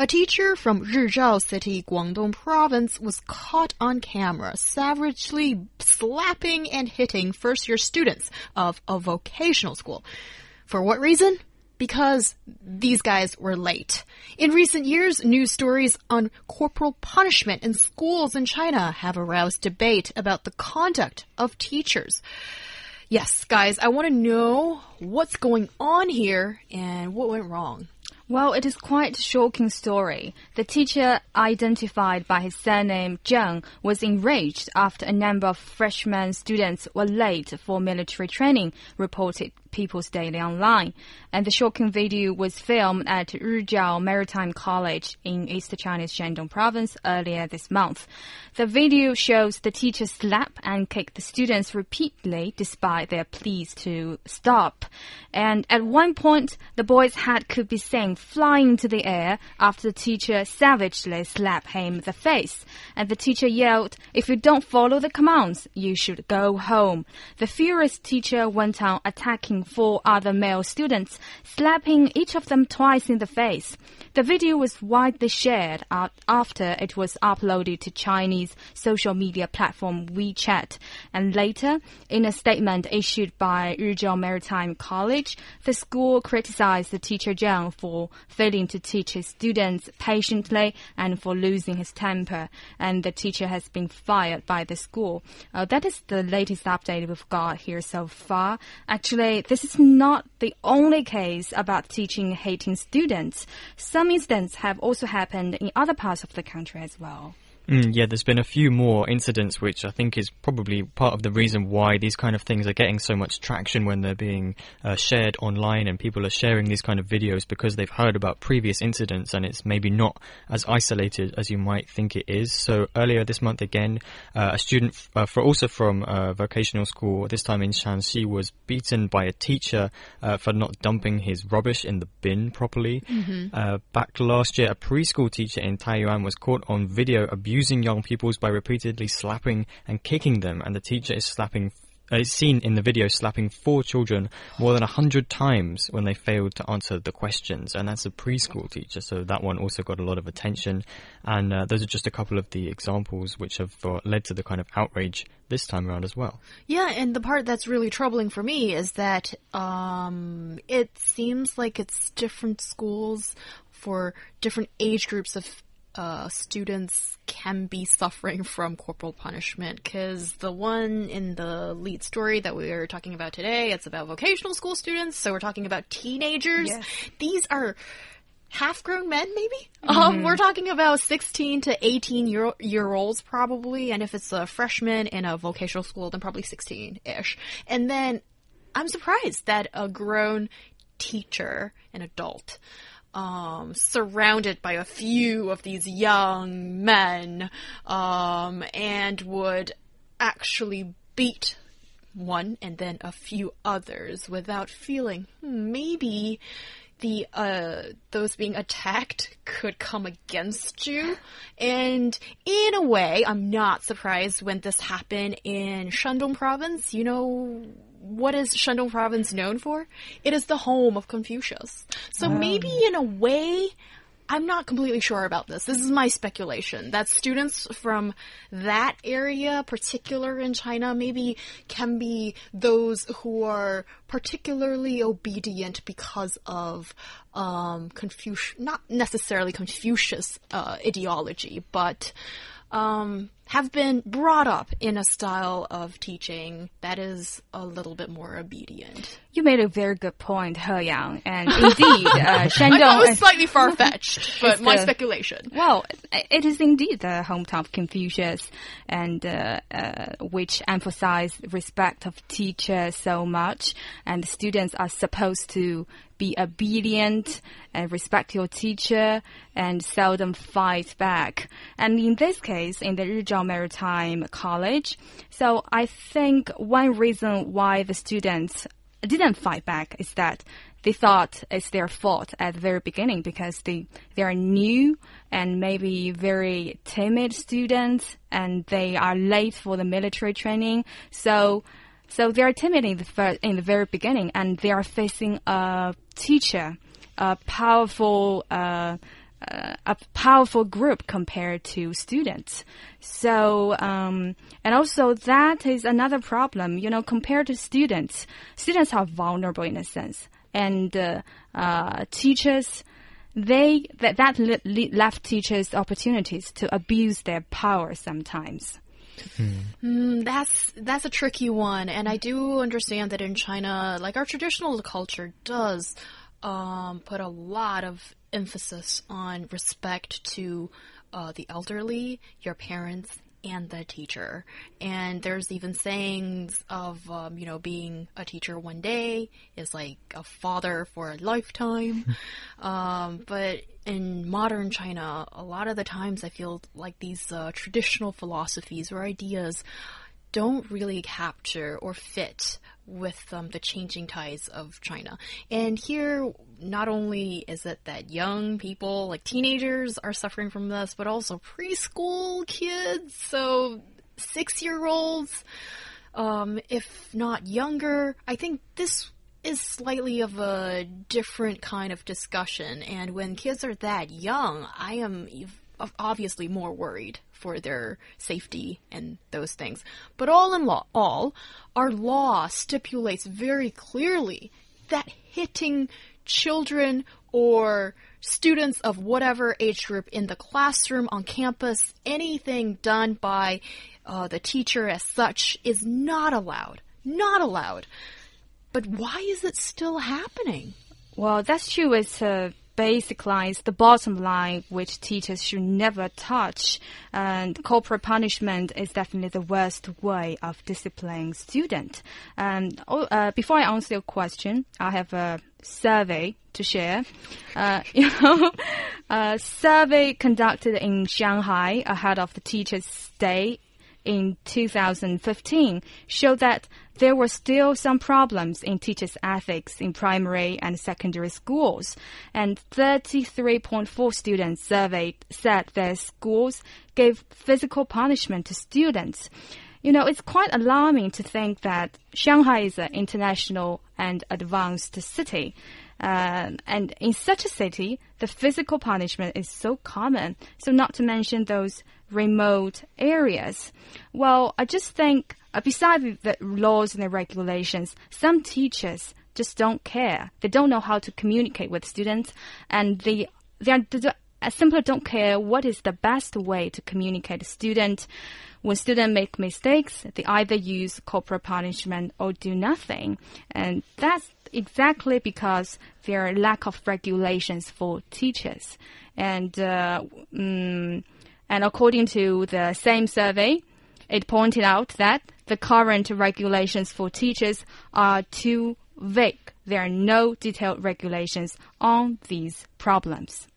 A teacher from Rizhao City, Guangdong Province, was caught on camera savagely slapping and hitting first year students of a vocational school. For what reason? Because these guys were late. In recent years, news stories on corporal punishment in schools in China have aroused debate about the conduct of teachers. Yes, guys, I want to know what's going on here and what went wrong. Well, it is quite a shocking story. The teacher, identified by his surname Zheng, was enraged after a number of freshman students were late for military training, reported People's Daily Online. And the shocking video was filmed at Rizhao Maritime College in East China's Shandong province earlier this month. The video shows the teacher slap and kick the students repeatedly despite their pleas to stop. And at one point, the boy's head could be seen flying into the air after the teacher savagely slapped him in the face. And the teacher yelled, if you don't follow the commands, you should go home. The furious teacher went on attacking four other male students, slapping each of them twice in the face. The video was widely shared after it was uploaded to Chinese social media platform WeChat. And later, in a statement issued by Rizhao Maritime College, the school criticized the teacher Zhang for failing to teach his students patiently and for losing his temper. And the teacher has been fired by the school. Uh, that is the latest update we've got here so far. Actually, this is not the only case about teaching hating students. Some incidents have also happened in other parts of the country as well. Mm, yeah, there's been a few more incidents, which I think is probably part of the reason why these kind of things are getting so much traction when they're being uh, shared online and people are sharing these kind of videos because they've heard about previous incidents and it's maybe not as isolated as you might think it is. So earlier this month, again, uh, a student uh, for also from a vocational school, this time in Shanxi, was beaten by a teacher uh, for not dumping his rubbish in the bin properly. Mm -hmm. back last year, a preschool teacher in Taiyuan was caught on video abusing abusing young pupils by repeatedly slapping and kicking them, and the teacher is slapping uh, is seen in the video slapping four children more than a hundred times when they failed to answer the questions, and that's a preschool teacher. So that one also got a lot of attention, and uh, those are just a couple of the examples which have uh, led to the kind of outrage this time around as well. Yeah, and the part that's really troubling for me is that um, it seems like it's different schools for different age groups of uh, students can be suffering from corporal punishment because the one in the lead story that we are talking about today, it's about vocational school students. So we're talking about teenagers. Yes. These are half grown men, maybe? Mm -hmm. Um, we're talking about 16 to 18 year, year olds, probably. And if it's a freshman in a vocational school, then probably 16 ish. And then I'm surprised that a grown teacher, an adult, um, surrounded by a few of these young men, um, and would actually beat one and then a few others without feeling hmm, maybe the uh those being attacked could come against you. And in a way i'm not surprised when this happened in shandong province. You know what is Shandong province known for? It is the home of Confucius. So maybe in a way, I'm not completely sure about this. This is my speculation that students from that area, particular in China, maybe can be those who are particularly obedient because of um, Confucius, not necessarily Confucius uh, ideology, but um, have been brought up in a style of teaching that is a little bit more obedient. You made a very good point, He Yang, and indeed, uh, Shandong. I was slightly far fetched, but my the, speculation. Well, it is indeed the hometown of Confucius, and uh, uh, which emphasized respect of teachers so much, and students are supposed to be obedient and respect your teacher and seldom fight back. And in this case, in the Rizhao Maritime College, so I think one reason why the students didn't fight back is that they thought it's their fault at the very beginning because they they are new and maybe very timid students and they are late for the military training. So so they are timid in the first, in the very beginning, and they are facing a teacher, a powerful. Uh, uh, a powerful group compared to students. So, um, and also that is another problem. You know, compared to students, students are vulnerable in a sense, and uh, uh, teachers they that that left teachers opportunities to abuse their power sometimes. Mm, that's that's a tricky one, and I do understand that in China, like our traditional culture does um, put a lot of emphasis on respect to uh, the elderly, your parents, and the teacher. And there's even sayings of, um, you know, being a teacher one day is like a father for a lifetime. um, but in modern China, a lot of the times I feel like these uh, traditional philosophies or ideas don't really capture or fit with um, the changing tides of China. And here, not only is it that young people, like teenagers, are suffering from this, but also preschool kids, so six year olds, um, if not younger. I think this is slightly of a different kind of discussion. And when kids are that young, I am obviously more worried for their safety and those things. But all in law, all, our law stipulates very clearly that hitting children or students of whatever age group in the classroom, on campus, anything done by uh, the teacher as such is not allowed. Not allowed. But why is it still happening? Well, that's true. It's uh, basically the bottom line, which teachers should never touch. And corporal punishment is definitely the worst way of disciplining student. And oh, uh, before I answer your question, I have a survey to share. Uh, you know, a survey conducted in Shanghai ahead of the Teachers' Day in 2015 showed that there were still some problems in teachers' ethics in primary and secondary schools, and 33.4 students surveyed said their schools gave physical punishment to students. You know, it's quite alarming to think that Shanghai is an international and advanced city. Uh, and in such a city, the physical punishment is so common. So, not to mention those remote areas. Well, I just think, uh, besides the laws and the regulations, some teachers just don't care. They don't know how to communicate with students, and they they, are, they simply don't care what is the best way to communicate to student. When students make mistakes, they either use corporal punishment or do nothing, and that's exactly because there are lack of regulations for teachers. And uh, mm, and according to the same survey, it pointed out that the current regulations for teachers are too vague. There are no detailed regulations on these problems.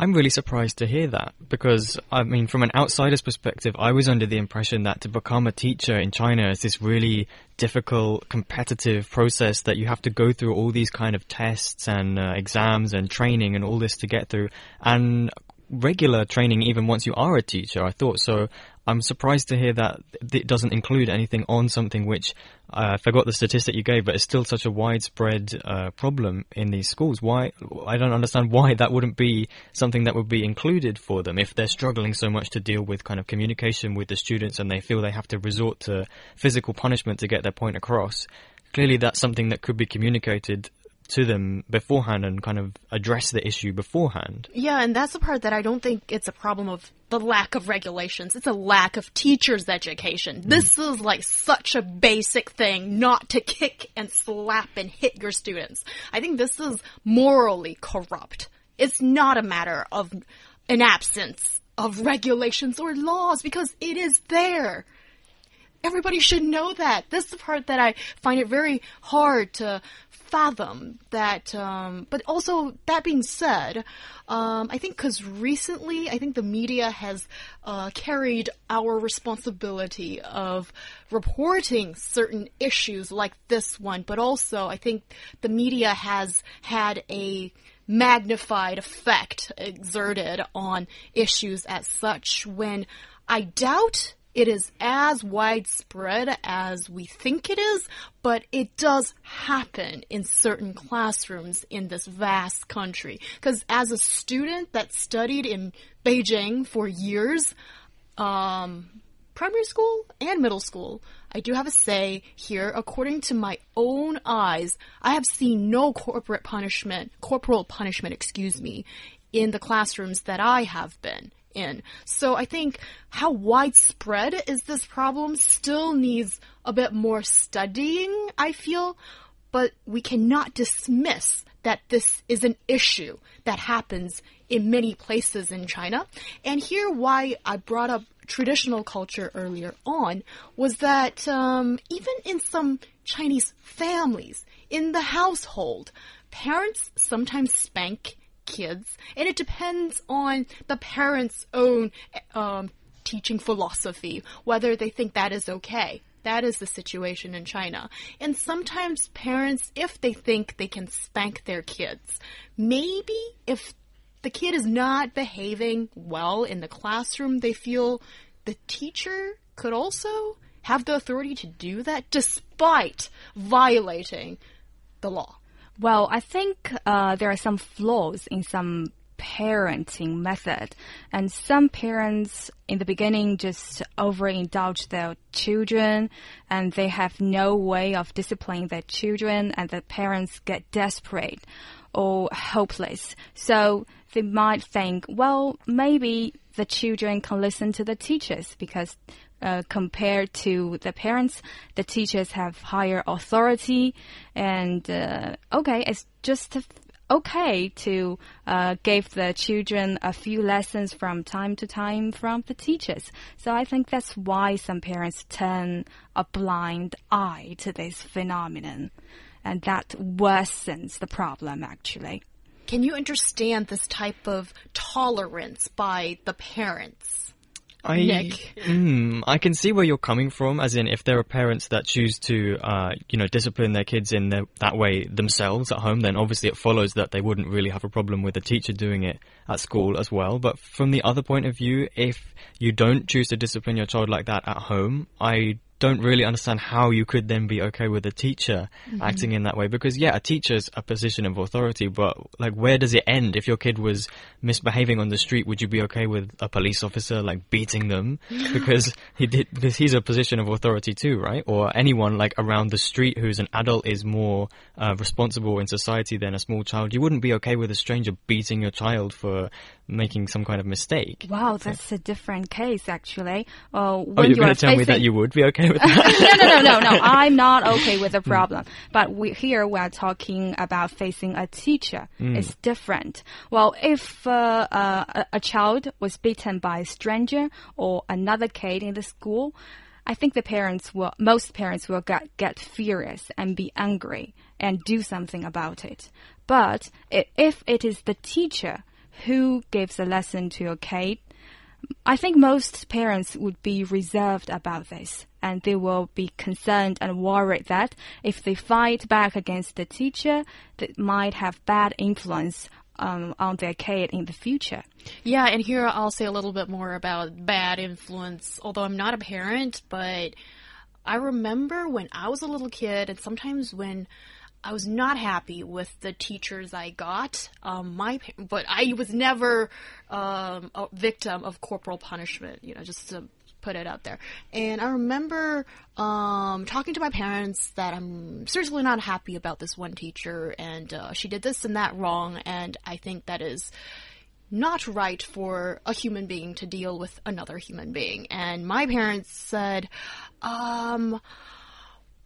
I'm really surprised to hear that because, I mean, from an outsider's perspective, I was under the impression that to become a teacher in China is this really difficult, competitive process that you have to go through all these kind of tests and uh, exams and training and all this to get through. And regular training even once you are a teacher. I thought so. I'm surprised to hear that it doesn't include anything on something which uh, I forgot the statistic you gave, but it's still such a widespread uh, problem in these schools. Why? I don't understand why that wouldn't be something that would be included for them if they're struggling so much to deal with kind of communication with the students and they feel they have to resort to physical punishment to get their point across. Clearly, that's something that could be communicated to them beforehand and kind of address the issue beforehand. Yeah, and that's the part that I don't think it's a problem of the lack of regulations. It's a lack of teachers' education. Mm. This is like such a basic thing not to kick and slap and hit your students. I think this is morally corrupt. It's not a matter of an absence of regulations or laws because it is there. Everybody should know that. This is the part that I find it very hard to fathom that um, but also that being said um, i think because recently i think the media has uh, carried our responsibility of reporting certain issues like this one but also i think the media has had a magnified effect exerted on issues as such when i doubt it is as widespread as we think it is, but it does happen in certain classrooms in this vast country. Because as a student that studied in Beijing for years, um, primary school and middle school, I do have a say here. According to my own eyes, I have seen no corporate punishment, corporal punishment, excuse me, in the classrooms that I have been in. So I think how widespread is this problem still needs a bit more studying, I feel, but we cannot dismiss that this is an issue that happens in many places in China. And here, why I brought up traditional culture earlier on was that um, even in some Chinese families, in the household, parents sometimes spank kids, and it depends on the parents' own um, teaching philosophy whether they think that is okay. That is the situation in China. And sometimes parents, if they think they can spank their kids, maybe if the kid is not behaving well in the classroom, they feel the teacher could also have the authority to do that despite violating the law. Well, I think uh, there are some flaws in some parenting method, and some parents in the beginning just overindulge their children, and they have no way of disciplining their children, and the parents get desperate or hopeless. So they might think, well, maybe the children can listen to the teachers because uh, compared to the parents, the teachers have higher authority, and uh, okay, it's just okay to uh, give the children a few lessons from time to time from the teachers. So I think that's why some parents turn a blind eye to this phenomenon, and that worsens the problem actually. Can you understand this type of tolerance by the parents? I, Nick. Mm, I can see where you're coming from, as in if there are parents that choose to, uh, you know, discipline their kids in their, that way themselves at home, then obviously it follows that they wouldn't really have a problem with a teacher doing it at school as well. But from the other point of view, if you don't choose to discipline your child like that at home, I don't really understand how you could then be okay with a teacher Mm-hmm. acting in that way. Because yeah a teacher's a position of authority but like where does it end? If your kid was misbehaving on the street would you be okay with a police officer like beating them? Because he did because he's a position of authority too right? Or anyone like around the street who's an adult is more uh, responsible in society than a small child. You wouldn't be okay with a stranger beating your child for making some kind of mistake Wow, that's a different case actually. Uh, oh when you're you going to tell me that you would be okay with that no, no, no, no, no. I'm not okay with the problem. But we, here we are talking about facing a teacher. It's different. Well, if uh, uh, a, a child was beaten by a stranger or another kid in the school, I think the parents will, most parents will get, get furious and be angry and do something about it. But if it is the teacher who gives a lesson to your kid, I think most parents would be reserved about this, and they will be concerned and worried that if they fight back against the teacher, that might have bad influence um, on their kid in the future. Yeah, and here I'll say a little bit more about bad influence, although I'm not a parent, but I remember when I was a little kid, and sometimes when I was not happy with the teachers I got, um, my but I was never um, a victim of corporal punishment. You know, just to put it out there. And I remember um, talking to my parents that I'm seriously not happy about this one teacher, and uh, she did this and that wrong, and I think that is not right for a human being to deal with another human being. And my parents said, um,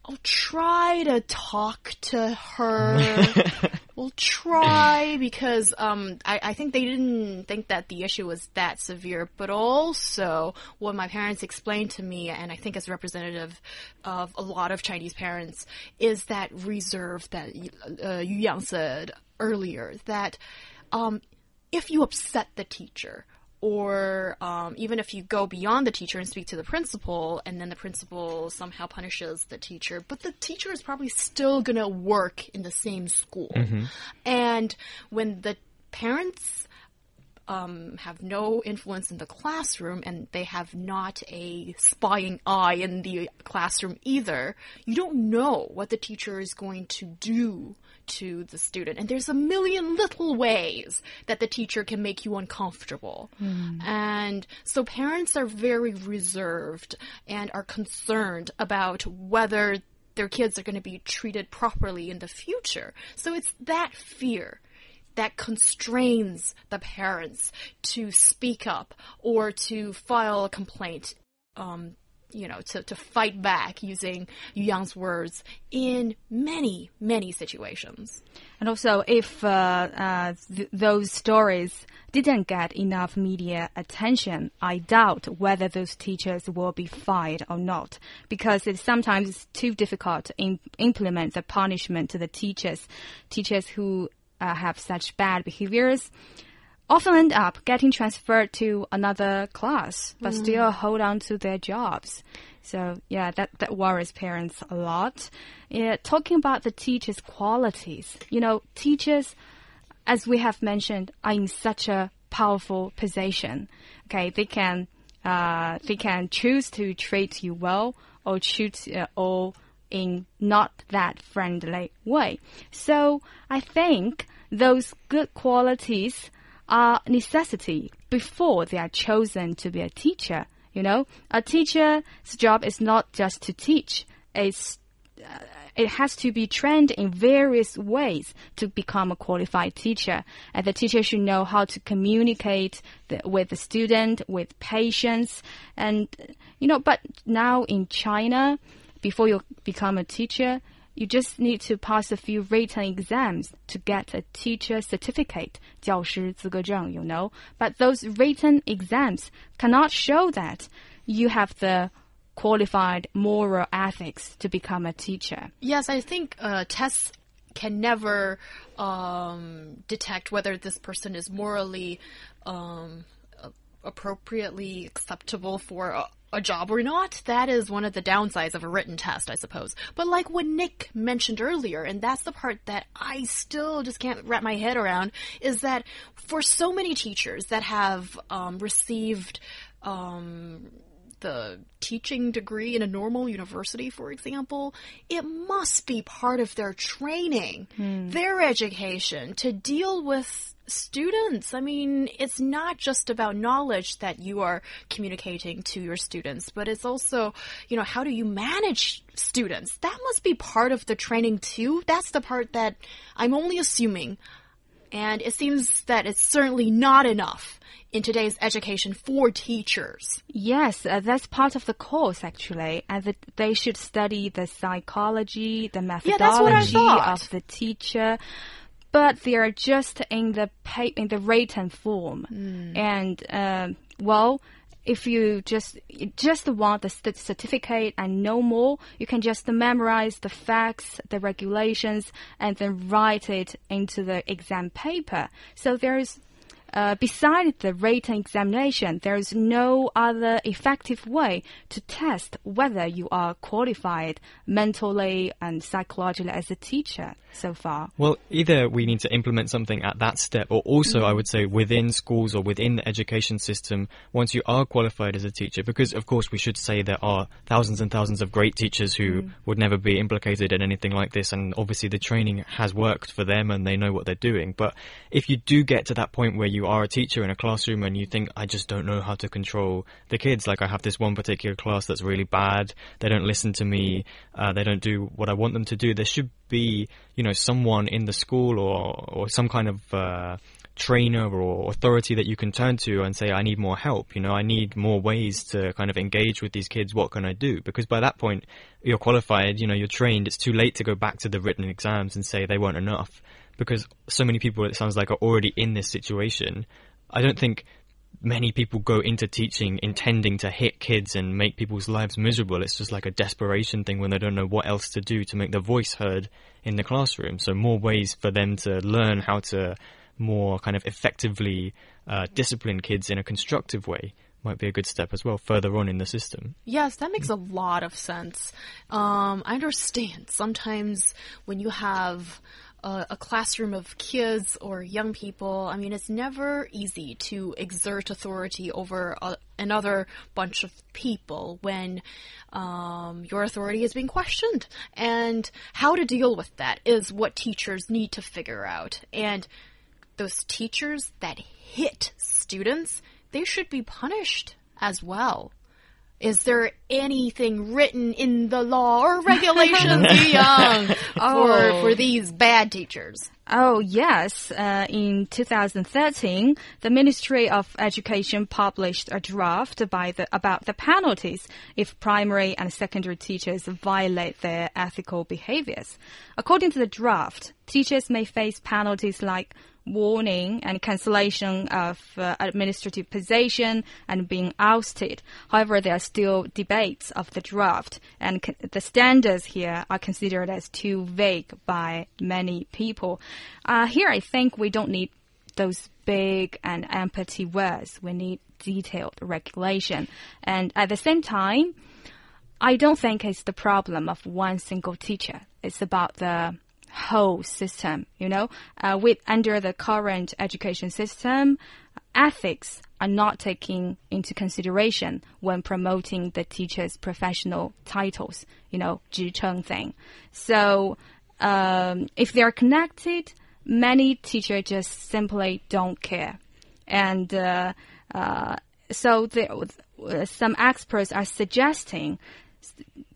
I'll try to talk to her. we'll try because um, I, I think they didn't think that the issue was that severe. But also, what my parents explained to me, and I think as representative of a lot of Chinese parents, is that reserve that uh, Yu Yang said earlier that um, if you upset the teacher, or um, even if you go beyond the teacher and speak to the principal, and then the principal somehow punishes the teacher, but the teacher is probably still going to work in the same school. And when the parents um, have no influence in the classroom and they have not a spying eye in the classroom either, you don't know what the teacher is going to do to the student. And there's a million little ways that the teacher can make you uncomfortable. And so parents are very reserved and are concerned about whether their kids are going to be treated properly in the future. So it's that fear that constrains the parents to speak up or to file a complaint, um, you know, to, to fight back using Yang's words in many, many situations. And also, if uh, uh, th those stories didn't get enough media attention, I doubt whether those teachers will be fired or not, because it's sometimes too difficult to im implement the punishment to the teachers. Teachers who uh, have such bad behaviors often end up getting transferred to another class, but still hold on to their jobs. So yeah, that, that worries parents a lot. Yeah, talking about the teachers' qualities, you know, teachers, as we have mentioned, are in such a powerful position. Okay, they can uh, they can choose to treat you well or choose uh, or in not that friendly way. So I think those good qualities are necessity before they are chosen to be a teacher. You know, a teacher's job is not just to teach. It's uh, it has to be trained in various ways to become a qualified teacher. And the teacher should know how to communicate the, with the student with patience. And, you know, but now in China, before you become a teacher, you just need to pass a few written exams to get a teacher certificate, 教师资格证, you know. But those written exams cannot show that you have the qualified moral ethics to become a teacher. Yes, I think uh, tests can never um, detect whether this person is morally um, a- appropriately acceptable for a, a job or not. That is one of the downsides of a written test, I suppose. But like what Nick mentioned earlier, and that's the part that I still just can't wrap my head around, is that for so many teachers that have um, received um, the teaching degree in a normal university, for example, it must be part of their training, hmm. their education to deal with students. I mean, it's not just about knowledge that you are communicating to your students, but it's also, you know, how do you manage students? That must be part of the training too. That's the part that I'm only assuming. And it seems that it's certainly not enough in today's education for teachers. Yes, uh, that's part of the course actually, and that they should study the psychology, the Yeah, that's what I methodology thought. of the teacher. But they are just in the in the written form, Hmm. and um, well, if you just just want the certificate and no more, you can just memorize the facts, the regulations, and then write it into the exam paper. So there's uh, beside the written examination, there is no other effective way to test whether you are qualified mentally and psychologically as a teacher so far. Well, either we need to implement something at that step, or also, I would say, within schools or within the education system, once you are qualified as a teacher, because of course we should say there are thousands and thousands of great teachers who would never be implicated in anything like this, and obviously the training has worked for them and they know what they're doing. But if you do get to that point where you you are a teacher in a classroom and you think, I just don't know how to control the kids. Like I have this one particular class that's really bad. They don't listen to me. Uh, they don't do what I want them to do. There should be, you know, someone in the school or, or some kind of, uh, trainer or authority that you can turn to and say, I need more help. You know, I need more ways to kind of engage with these kids. What can I do? Because by that point, you're qualified, you know, you're trained. It's too late to go back to the written exams and say they weren't enough. Because so many people, it sounds like, are already in this situation. I don't think many people go into teaching intending to hit kids and make people's lives miserable. It's just like a desperation thing when they don't know what else to do to make their voice heard in the classroom. So more ways for them to learn how to more kind of effectively uh, discipline kids in a constructive way might be a good step as well further on in the system. Yes, that makes a lot of sense. Um, I understand sometimes when you have a, classroom of kids or young people, I mean, it's never easy to exert authority over a, another bunch of people when um, your authority is being questioned. And how to deal with that is what teachers need to figure out. And those teachers that hit students, they should be punished as well. Is there anything written in the law or regulations, Young, oh. for, for these bad teachers? Oh, yes. Uh, in 2013, the Ministry of Education published a draft by the, about the penalties if primary and secondary teachers violate their ethical behaviors. According to the draft, teachers may face penalties like warning and cancellation of uh, administrative position and being ousted. However, there are still debates of the draft, and the standards here are considered as too vague by many people. Uh, here, I think we don't need those big and empty words. We need detailed regulation. And at the same time, I don't think it's the problem of one single teacher. It's about the whole system. You know, uh, with under the current education system, ethics are not taken into consideration when promoting the teacher's professional titles. You know, 职称 thing. So, um, if they are connected, many teachers just simply don't care, and uh, uh, so there, some experts are suggesting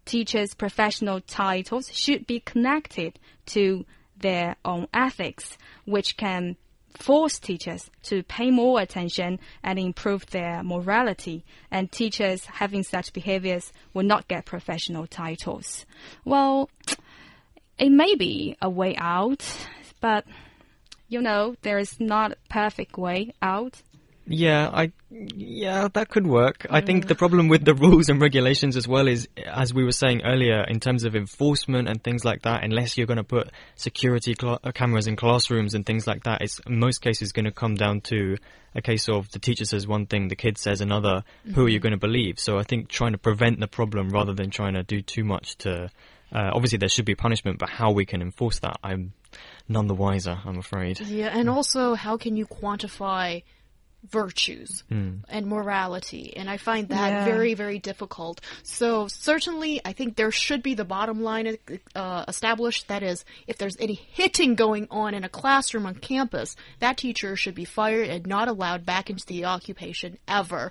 teachers' professional titles should be connected to their own ethics, which can force teachers to pay more attention and improve their morality. And teachers having such behaviors will not get professional titles. Well, it may be a way out, but you know, there is not a perfect way out. Yeah, I yeah, that could work. I think the problem with the rules and regulations as well is, as we were saying earlier, in terms of enforcement and things like that, unless you're going to put security uh, cameras in classrooms and things like that, it's in most cases going to come down to a case of the teacher says one thing, the kid says another. Mm-hmm. Who are you mm-hmm. going to believe? So I think trying to prevent the problem rather than trying to do too much to. Uh, obviously, there should be punishment, but how we can enforce that, I'm none the wiser, I'm afraid. Yeah, and also, how can you quantify virtues mm. and morality. And I find that yeah. very, very difficult. So certainly, I think there should be the bottom line uh, established. That is, if there's any hitting going on in a classroom on campus, that teacher should be fired and not allowed back into the occupation ever.